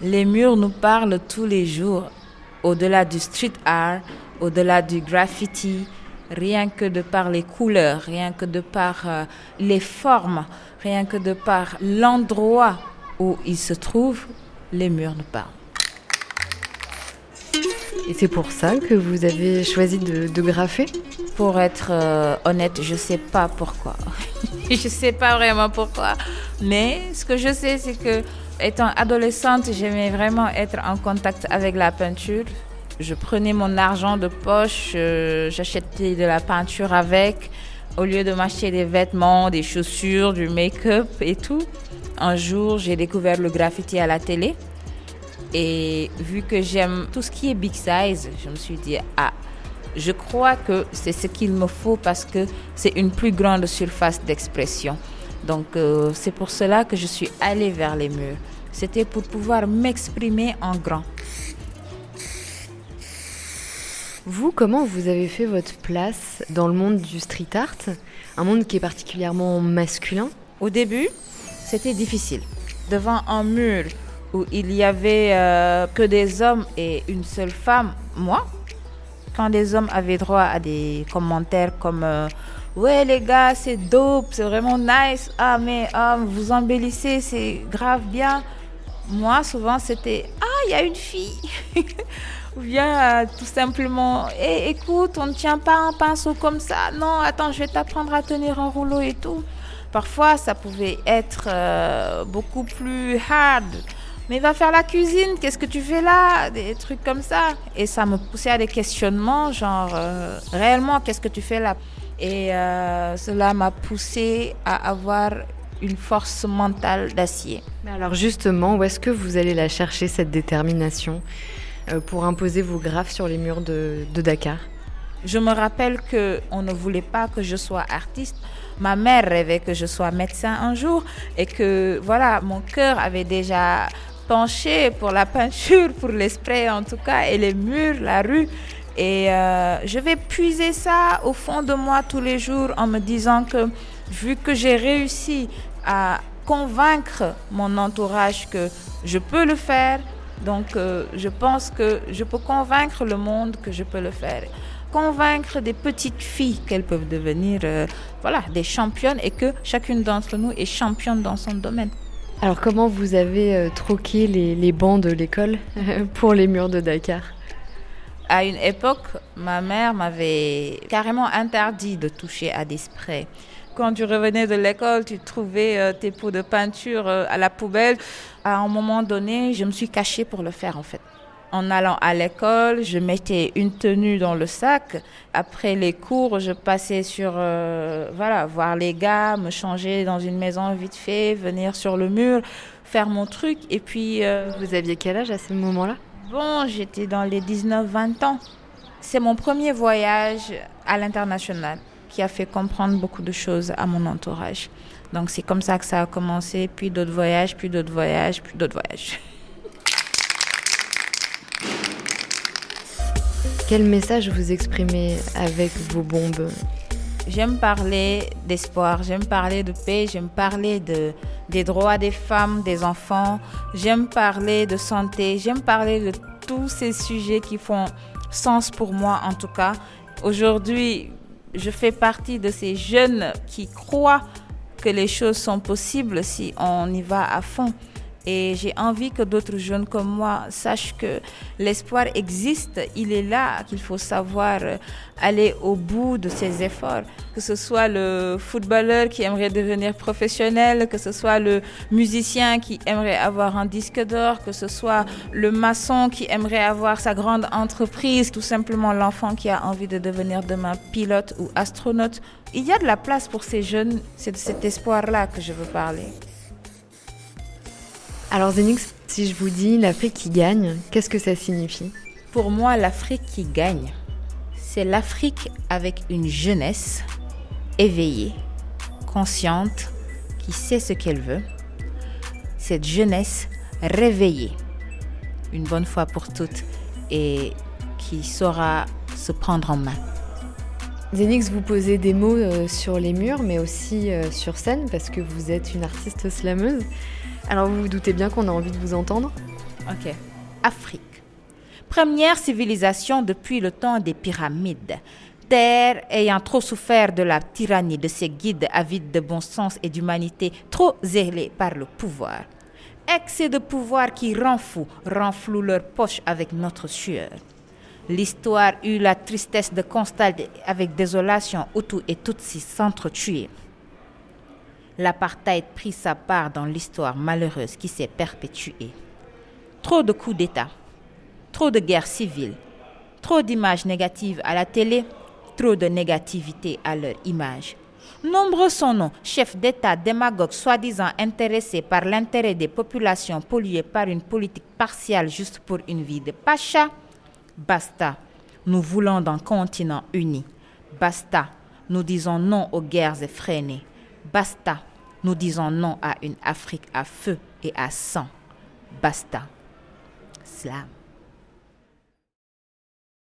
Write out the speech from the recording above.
Les murs nous parlent tous les jours, au-delà du street art, au-delà du graffiti, rien que de par les couleurs, rien que de par euh, les formes, rien que de par l'endroit où ils se trouvent, les murs nous parlent. Et c'est pour ça que vous avez choisi de, de graffer? Pour être euh, honnête, je sais pas pourquoi. je sais pas vraiment pourquoi. Mais ce que je sais, c'est que étant adolescente, j'aimais vraiment être en contact avec la peinture. Je prenais mon argent de poche, euh, j'achetais de la peinture avec, au lieu de m'acheter des vêtements, des chaussures, du make-up et tout. Un jour, j'ai découvert le graffiti à la télé. Et vu que j'aime tout ce qui est big size, je me suis dit, ah, je crois que c'est ce qu'il me faut parce que c'est une plus grande surface d'expression. Donc euh, c'est pour cela que je suis allée vers les murs. C'était pour pouvoir m'exprimer en grand. Vous, comment vous avez fait votre place dans le monde du street art? Un monde qui est particulièrement masculin? Au début, c'était difficile. Devant un mur où il y avait euh, que des hommes et une seule femme, moi, quand des hommes avaient droit à des commentaires comme euh, Ouais, les gars, c'est dope, c'est vraiment nice. Ah, mais ah, vous embellissez, c'est grave bien. Moi, souvent, c'était Ah, il y a une fille. Ou bien euh, tout simplement Eh, écoute, on ne tient pas un pinceau comme ça. Non, attends, je vais t'apprendre à tenir un rouleau et tout. Parfois, ça pouvait être beaucoup plus hard mais va faire la cuisine, qu'est-ce que tu fais là? Des trucs comme ça. Et ça me poussait à des questionnements, genre, euh, réellement, qu'est-ce que tu fais là? Et euh, cela m'a poussé à avoir une force mentale d'acier. Alors justement, où est-ce que vous allez la chercher, cette détermination, euh, pour imposer vos graphes sur les murs de, de Dakar? Je me rappelle qu'on ne voulait pas que je sois artiste. Ma mère rêvait que je sois médecin un jour et que voilà, mon cœur avait déjà penché pour la peinture, pour les sprays en tout cas, et les murs, la rue. Et euh, je vais puiser ça au fond de moi tous les jours en me disant que vu que j'ai réussi à convaincre mon entourage que je peux le faire, donc euh, je pense que je peux convaincre le monde que je peux le faire. Convaincre des petites filles qu'elles peuvent devenir euh, voilà, des championnes et que chacune d'entre nous est championne dans son domaine. Alors comment vous avez troqué les, bancs de l'école pour les murs de Dakar? À une époque, ma mère m'avait carrément interdit de toucher à des sprays. Quand tu revenais de l'école, tu trouvais euh, tes pots de peinture euh, à la poubelle. À un moment donné, je me suis cachée pour le faire en fait. En allant à l'école, je mettais une tenue dans le sac. Après les cours, je passais sur, euh, voilà, voir les gars, me changer dans une maison vite fait, venir sur le mur, faire mon truc. Et puis. Vous aviez quel âge à ce moment-là? Bon, j'étais dans les 19-20 ans. C'est mon premier voyage à l'international qui a fait comprendre beaucoup de choses à mon entourage. Donc c'est comme ça que ça a commencé, puis d'autres voyages, puis d'autres voyages, puis d'autres voyages. Quel message vous exprimez avec vos bombes? J'aime parler d'espoir, j'aime parler de paix, j'aime parler de, des droits des femmes, des enfants, j'aime parler de santé, j'aime parler de tous ces sujets qui font sens pour moi en tout cas. Aujourd'hui, je fais partie de ces jeunes qui croient que les choses sont possibles si on y va à fond. Et j'ai envie que d'autres jeunes comme moi sachent que l'espoir existe, il est là, qu'il faut savoir aller au bout de ses efforts. Que ce soit le footballeur qui aimerait devenir professionnel, que ce soit le musicien qui aimerait avoir un disque d'or, que ce soit le maçon qui aimerait avoir sa grande entreprise, tout simplement l'enfant qui a envie de devenir demain pilote ou astronaute. Il y a de la place pour ces jeunes, c'est de cet espoir-là que je veux parler. Alors Zenix, si je vous dis l'Afrique qui gagne, qu'est-ce que ça signifie? Pour moi, l'Afrique qui gagne, c'est l'Afrique avec une jeunesse éveillée, consciente, qui sait ce qu'elle veut. Cette jeunesse réveillée, une bonne fois pour toutes, et qui saura se prendre en main. Zenix, vous posez des mots euh, sur les murs, mais aussi euh, sur scène, parce que vous êtes une artiste slameuse. Alors vous vous doutez bien qu'on a envie de vous entendre Ok. Afrique. Première civilisation depuis le temps des pyramides. Terre ayant trop souffert de la tyrannie de ses guides avides de bon sens et d'humanité, trop zélés par le pouvoir. Excès de pouvoir qui rend fou, renfloue leur poche avec notre sueur. L'histoire eut la tristesse de constater avec désolation Hutu et Tutsi s'entretuer. L'apartheid prit sa part dans l'histoire malheureuse qui s'est perpétuée. Trop de coups d'État, trop de guerres civiles, trop d'images négatives à la télé, trop de négativité à leur image. Nombreux sont nos chefs d'État démagogues soi-disant intéressés par l'intérêt des populations polluées par une politique partiale juste pour une vie de pacha. Basta, nous voulons d'un continent uni. Basta, nous disons non aux guerres effrénées. Basta, nous disons non à une Afrique à feu et à sang. Basta. Slam.